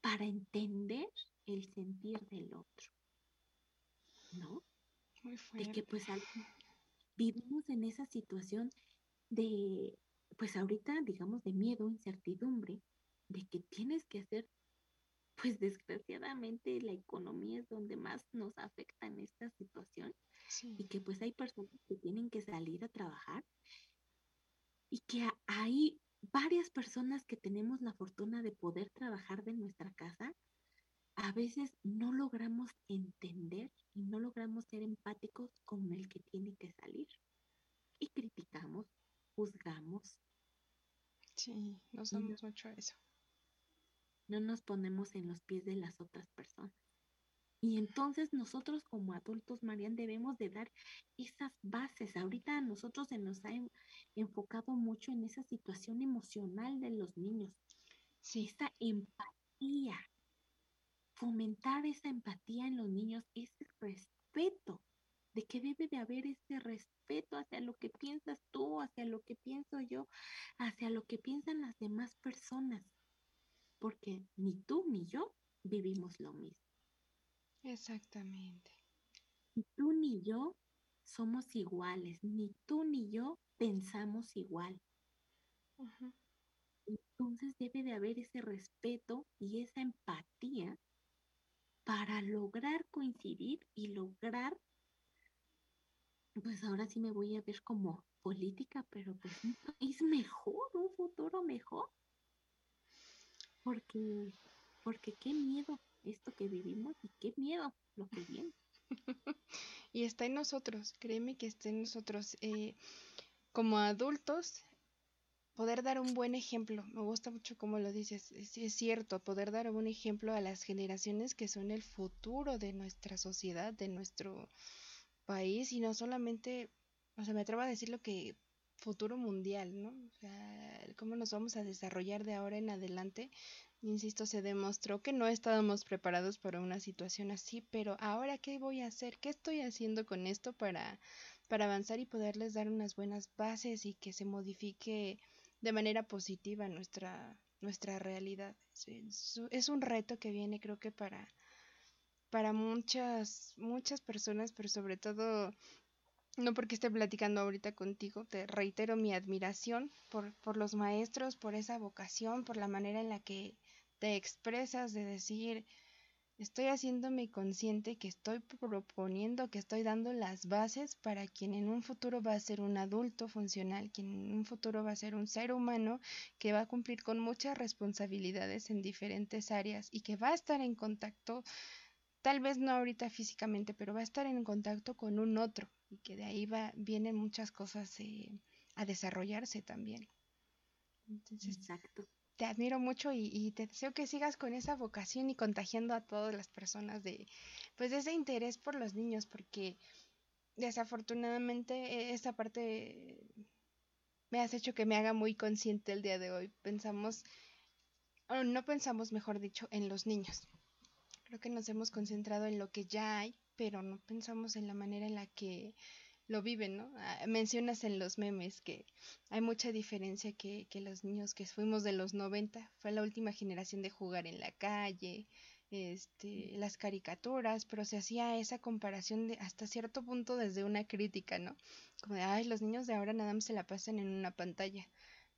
para entender el sentir del otro. ¿No? Muy fuerte. De que pues vivimos en esa situación de, pues ahorita, digamos, de miedo, incertidumbre, de que tienes que hacer pues desgraciadamente la economía es donde más nos afecta en esta situación y que pues hay personas que tienen que salir a trabajar y que hay varias personas que tenemos la fortuna de poder trabajar de nuestra casa, a veces no logramos entender y no logramos ser empáticos con el que tiene que salir. Y criticamos, juzgamos. Sí, nos damos mucho a eso. No nos ponemos en los pies de las otras personas. Y entonces nosotros como adultos, Marian, debemos de dar esas bases. Ahorita a nosotros se nos ha enfocado mucho en esa situación emocional de los niños. Sí. Esa empatía. Fomentar esa empatía en los niños, ese respeto, de que debe de haber ese respeto hacia lo que piensas tú, hacia lo que pienso yo, hacia lo que piensan las demás personas. Porque ni tú ni yo vivimos lo mismo. Exactamente. Ni tú ni yo somos iguales, ni tú ni yo pensamos igual. Entonces debe de haber ese respeto y esa empatía para lograr coincidir y lograr, pues ahora sí me voy a ver como política, pero pues país mejor, un futuro mejor. Porque, porque qué miedo esto que vivimos y qué miedo lo que viene. y está en nosotros, créeme que está en nosotros. Eh, como adultos, poder dar un buen ejemplo. Me gusta mucho cómo lo dices. Es, es cierto, poder dar un ejemplo a las generaciones que son el futuro de nuestra sociedad, de nuestro país y no solamente, o sea, me atrevo a decir lo que futuro mundial, ¿no? O sea, cómo nos vamos a desarrollar de ahora en adelante Insisto, se demostró que no estábamos preparados para una situación así, pero ahora qué voy a hacer, qué estoy haciendo con esto para, para avanzar y poderles dar unas buenas bases y que se modifique de manera positiva nuestra, nuestra realidad. Es, es un reto que viene creo que para, para muchas, muchas personas, pero sobre todo no porque esté platicando ahorita contigo, te reitero mi admiración por, por los maestros, por esa vocación, por la manera en la que te expresas de decir, estoy haciéndome consciente que estoy proponiendo, que estoy dando las bases para quien en un futuro va a ser un adulto funcional, quien en un futuro va a ser un ser humano que va a cumplir con muchas responsabilidades en diferentes áreas y que va a estar en contacto, tal vez no ahorita físicamente, pero va a estar en contacto con un otro y que de ahí va, vienen muchas cosas eh, a desarrollarse también. Exacto te admiro mucho y, te deseo que sigas con esa vocación y contagiando a todas las personas de, pues, ese interés por los niños, porque desafortunadamente e, esa parte me has hecho que me haga muy consciente el día de hoy. Pensamos, o no pensamos, mejor dicho, en los niños. Creo que nos hemos concentrado en lo que ya hay, pero no pensamos en la manera en la que lo viven, ¿no? Ah, mencionas en los memes que hay mucha diferencia que, que, los niños que fuimos de los 90, fue la última generación de jugar en la calle, este, las caricaturas, pero se hacía esa comparación de hasta cierto punto desde una crítica, ¿no? Como de, ay, los niños de ahora nada más se la pasan en una pantalla.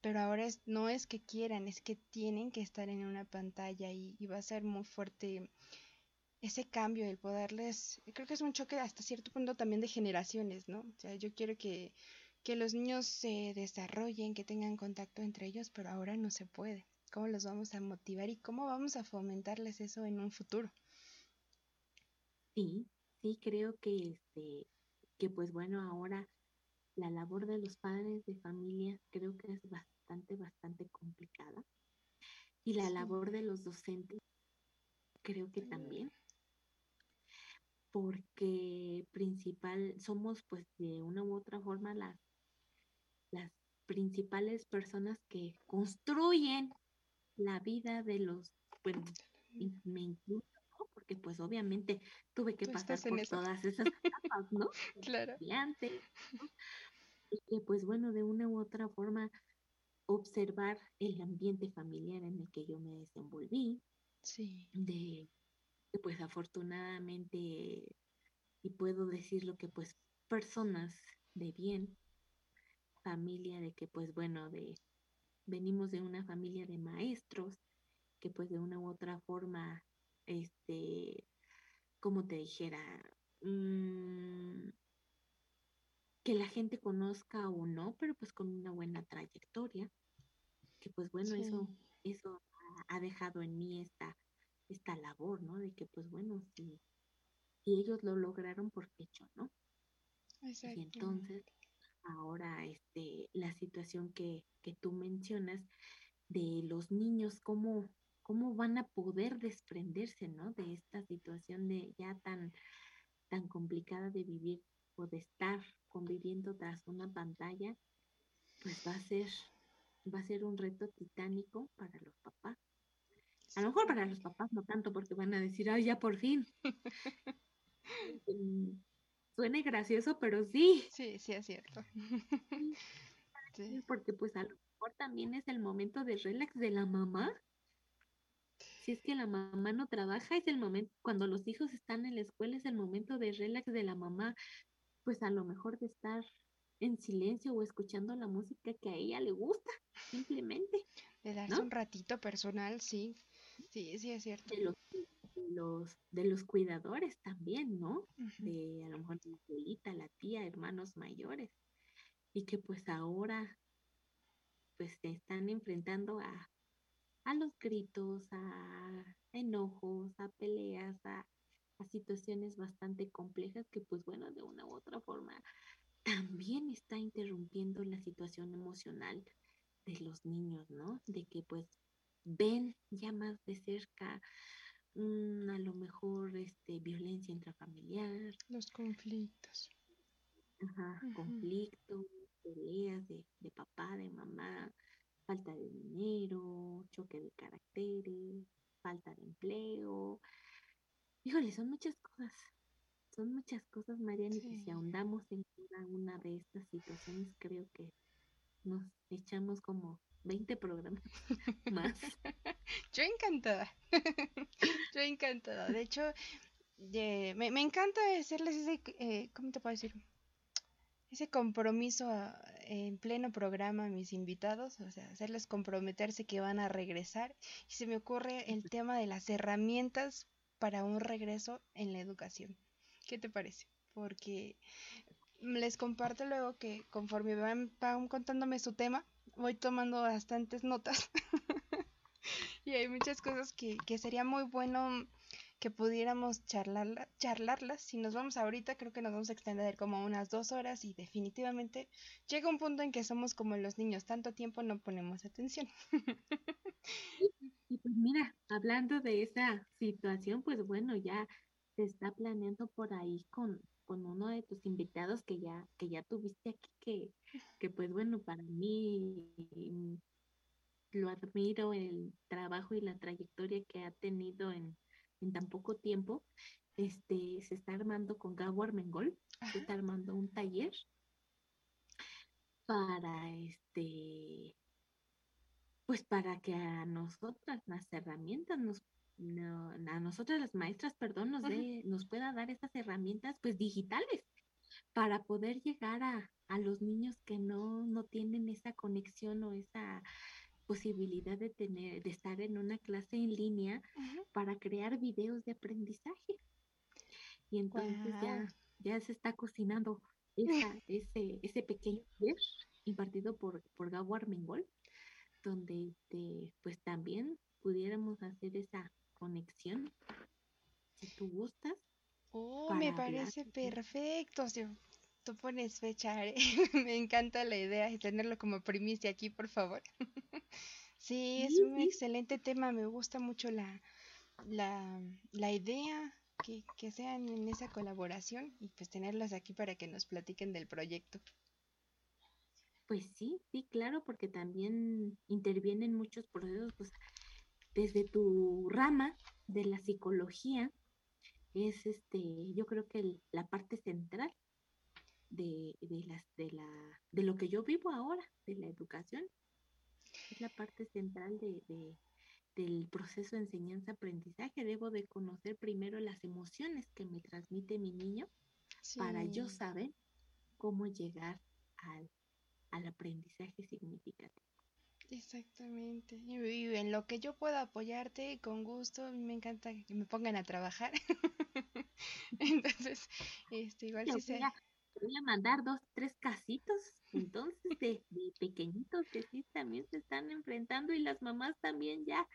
Pero ahora es, no es que quieran, es que tienen que estar en una pantalla y, y va a ser muy fuerte ese cambio, el poderles, creo que es un choque hasta cierto punto también de generaciones, ¿no? O sea, yo quiero que, que los niños se desarrollen, que tengan contacto entre ellos, pero ahora no se puede. ¿Cómo los vamos a motivar y cómo vamos a fomentarles eso en un futuro? Sí, sí, creo que este, que pues bueno, ahora la labor de los padres de familia creo que es bastante, bastante complicada. Y la labor de los docentes creo que también porque principal somos pues de una u otra forma las, las principales personas que construyen la vida de los, bueno, me incluyo, porque pues obviamente tuve que pasar por todas esas etapas, ¿no? claro. Y que pues bueno, de una u otra forma observar el ambiente familiar en el que yo me desenvolví, sí. de pues afortunadamente, y puedo decirlo que pues personas de bien, familia de que pues bueno, de venimos de una familia de maestros, que pues de una u otra forma, este, como te dijera, mm, que la gente conozca o no, pero pues con una buena trayectoria, que pues bueno, eso, eso ha dejado en mí esta esta labor, ¿no? De que, pues bueno, si, si ellos lo lograron, ¿por qué yo no? Y entonces, ahora este, la situación que, que tú mencionas de los niños, cómo, cómo van a poder desprenderse, ¿no? De esta situación de ya tan, tan complicada de vivir o de estar conviviendo tras una pantalla, pues va a ser, va a ser un reto titánico para los papás. A lo mejor para los papás no tanto porque van a decir, ay, ya por fin. Mm, suene gracioso, pero sí. Sí, sí es cierto. Sí. Porque pues a lo mejor también es el momento de relax de la mamá. Si es que la mamá no trabaja, es el momento, cuando los hijos están en la escuela, es el momento de relax de la mamá, pues a lo mejor de estar en silencio o escuchando la música que a ella le gusta, simplemente. De darse un ratito personal, sí. Sí, sí es cierto. De los, de los, de los cuidadores también, ¿no? De a lo mejor la abuelita, la tía, hermanos mayores. Y que pues ahora pues se están enfrentando a, a los gritos, a enojos, a peleas, a, a situaciones bastante complejas que pues bueno, de una u otra forma también está interrumpiendo la situación emocional de los niños, ¿no? De que pues ven ya más de cerca mm, a lo mejor este violencia intrafamiliar. Los conflictos. Ajá, conflictos, peleas de, de papá, de mamá, falta de dinero, choque de caracteres, falta de empleo. Híjole, son muchas cosas son muchas cosas, Mariana, y que si ahondamos en cada una de estas situaciones, creo que nos echamos como 20 programas más. Yo encantada. Yo encantada. De hecho, me, me, encanta hacerles ese, eh, ¿cómo te puedo decir? Ese compromiso en pleno programa a mis invitados, o sea, hacerles comprometerse que van a regresar. Y se me ocurre el tema de las herramientas para un regreso en la educación. ¿Qué te parece? Porque les comparto luego que conforme van, contándome su tema, voy tomando bastantes notas. y hay muchas cosas que, que, sería muy bueno que pudiéramos charlarla, charlarlas. Si nos vamos ahorita, creo que nos vamos a extender como unas dos horas y definitivamente llega un punto en que somos como los niños, tanto tiempo no ponemos atención. y pues mira, hablando de esa situación, pues bueno, ya se está planeando por ahí con, con uno de tus invitados que ya, que ya tuviste aquí, que, que pues bueno, para mí mm, lo admiro el trabajo y la trayectoria que ha tenido en, en tan poco tiempo. Este, se está armando con Gabo Armengol, se está armando un taller para este pues para que a nosotras las herramientas nos no, a nosotras las maestras, perdón, nos, dé, nos pueda dar esas herramientas pues digitales para poder llegar a, a los niños que no, no tienen esa conexión o esa posibilidad de tener, de estar en una clase en línea para crear videos de aprendizaje. Y entonces ya, ya se está cocinando esa, ese, ese pequeño impartido por, por Gabo Armengol, donde este, pues también pudiéramos hacer esa conexión, si tú gustas. Oh, me parece perfecto. Tú pones fecha, me encanta la idea de tenerlo como primicia aquí, por favor. sí, es un excelente tema. Me gusta mucho la, la, la idea que, que sean en esa colaboración y pues tenerlos aquí para que nos platiquen del proyecto. Pues sí, sí, claro, porque también intervienen muchos procesos, pues desde tu rama de la psicología es este yo creo que la parte central de, de, las, de, la, de lo que yo vivo ahora, de la educación. Es la parte central de, de del proceso de enseñanza-aprendizaje. Debo de conocer primero las emociones que me transmite mi niño para yo saber cómo llegar al, al aprendizaje significativo. Exactamente. Y, en lo que yo pueda apoyarte, con gusto, a mí me encanta que me pongan a trabajar. entonces, este, igual si se... Voy a mandar dos, tres casitos, entonces, de, de pequeñitos que sí también se están enfrentando y las mamás también ya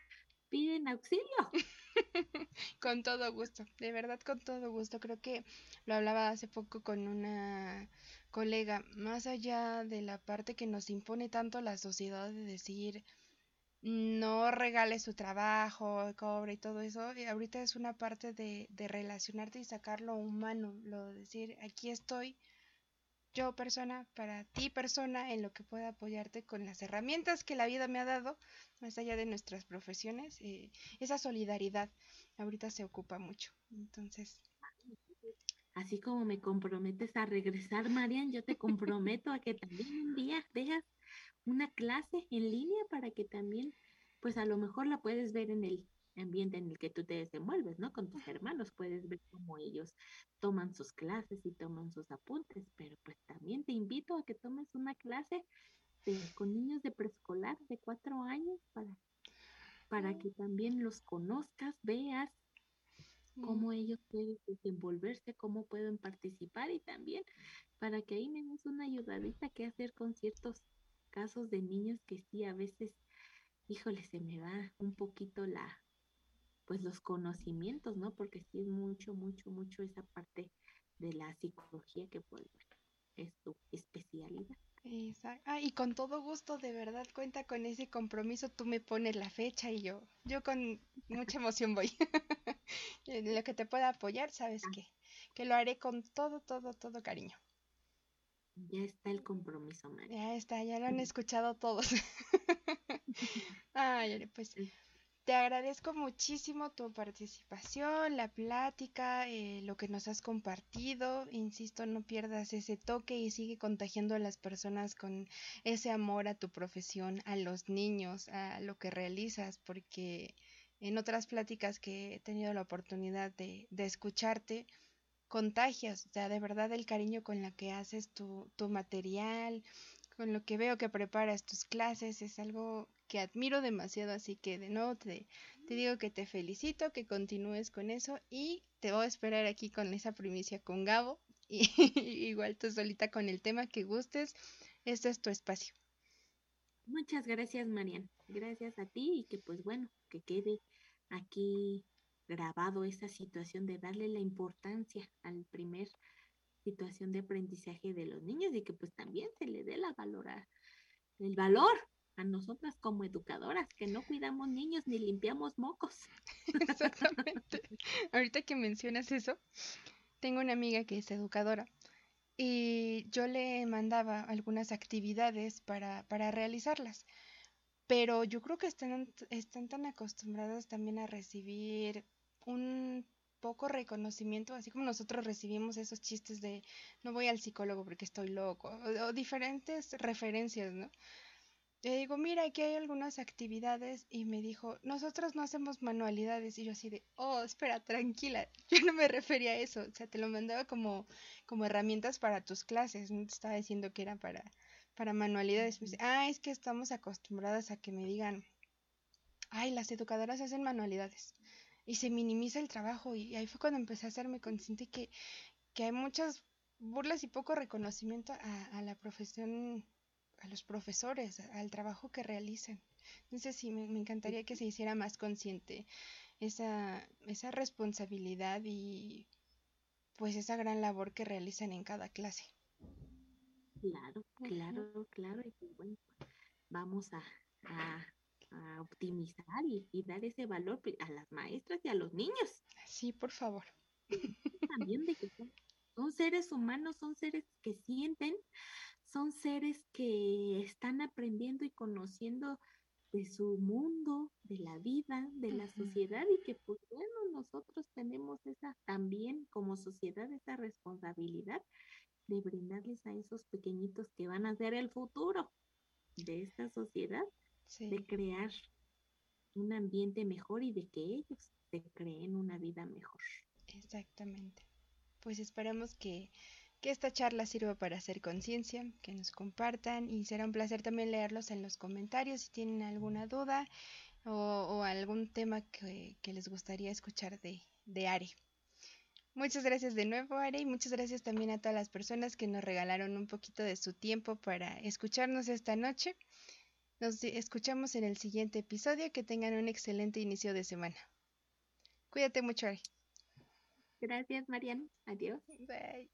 piden auxilio. con todo gusto, de verdad con todo gusto. Creo que lo hablaba hace poco con una colega, más allá de la parte que nos impone tanto la sociedad de decir no regale su trabajo, cobre y todo eso, y ahorita es una parte de, de relacionarte y sacarlo humano, lo de decir aquí estoy yo persona, para ti persona, en lo que pueda apoyarte con las herramientas que la vida me ha dado, más allá de nuestras profesiones, eh, esa solidaridad ahorita se ocupa mucho. Entonces. Así como me comprometes a regresar, Marian, yo te comprometo a que también un día dejas una clase en línea para que también, pues a lo mejor la puedes ver en el ambiente en el que tú te desenvuelves, ¿no? Con tus hermanos puedes ver cómo ellos toman sus clases y toman sus apuntes, pero pues también te invito a que tomes una clase con niños de preescolar de cuatro años para, para que también los conozcas, veas cómo ellos pueden desenvolverse, cómo pueden participar y también para que ahí me des una ayudadita que hacer con ciertos casos de niños que sí a veces, híjole, se me va un poquito la, pues los conocimientos, ¿no? Porque sí es mucho, mucho, mucho esa parte de la psicología que pues es tu especialidad. Exacto. Ah, y con todo gusto, de verdad, cuenta con ese compromiso. Tú me pones la fecha y yo, yo con mucha emoción voy. en lo que te pueda apoyar, sabes que, que lo haré con todo, todo, todo cariño. Ya está el compromiso, María. Ya está, ya lo han escuchado todos. Ay, pues te agradezco muchísimo tu participación, la plática, eh, lo que nos has compartido. Insisto, no pierdas ese toque y sigue contagiando a las personas con ese amor a tu profesión, a los niños, a lo que realizas, porque en otras pláticas que he tenido la oportunidad de, escucharte, contagias, o sea, de verdad el cariño con la que haces tu, tu material, con lo que veo que preparas tus clases, es algo que admiro demasiado, así que de nuevo te, te digo que te felicito, que continúes con eso y te voy a esperar aquí con esa primicia con Gabo y igual tú solita con el tema que gustes, este es tu espacio. Muchas gracias, Marian. Gracias a ti y que pues bueno, que quede aquí grabado esa situación de darle la importancia al primer situación de aprendizaje de los niños y que pues también se le dé la valorar el valor a nosotras como educadoras, que no cuidamos niños ni limpiamos mocos. Exactamente. Ahorita que mencionas eso, tengo una amiga que es educadora y yo le mandaba algunas actividades para, para realizarlas, pero yo creo que están, están tan acostumbradas también a recibir un poco reconocimiento, así como nosotros recibimos esos chistes de no voy al psicólogo porque estoy loco, o diferentes referencias, ¿no? Le digo, mira, aquí hay algunas actividades y me dijo, nosotros no hacemos manualidades. Y yo así de, oh, espera, tranquila, yo no me refería a eso. O sea, te lo mandaba como, como herramientas para tus clases, no te estaba diciendo que era para, para manualidades. Me dice, ah, es que estamos acostumbradas a que me digan, ay, las educadoras hacen manualidades. Y se minimiza el trabajo y ahí fue cuando empecé a hacerme consciente que, que hay muchas burlas y poco reconocimiento a, a la profesión a los profesores, al trabajo que realizan. Entonces sí, me, encantaría que se hiciera más consciente esa, esa responsabilidad y pues esa gran labor que realizan en cada clase. Claro, claro, claro. Y bueno, vamos a, optimizar y, y, dar ese valor a las maestras y a los niños. Sí, por favor. También de que son seres humanos, son seres que sienten, son seres que están aprendiendo y conociendo de su mundo, de la vida, de la sociedad y que pues bueno, nosotros tenemos esa también como sociedad esa responsabilidad de brindarles a esos pequeñitos que van a ser el futuro de esta sociedad, de crear un ambiente mejor y de que ellos se creen una vida mejor. Exactamente. Pues esperemos que que esta charla sirva para hacer conciencia, que nos compartan y será un placer también leerlos en los comentarios si tienen alguna duda o, algún tema que, les gustaría escuchar de, de Ari. Muchas gracias de nuevo, Are, y muchas gracias también a todas las personas que nos regalaron un poquito de su tiempo para escucharnos esta noche. Nos escuchamos en el siguiente episodio. Que tengan un excelente inicio de semana. Cuídate mucho, Ari. Gracias, Mariana. Adiós. Bye.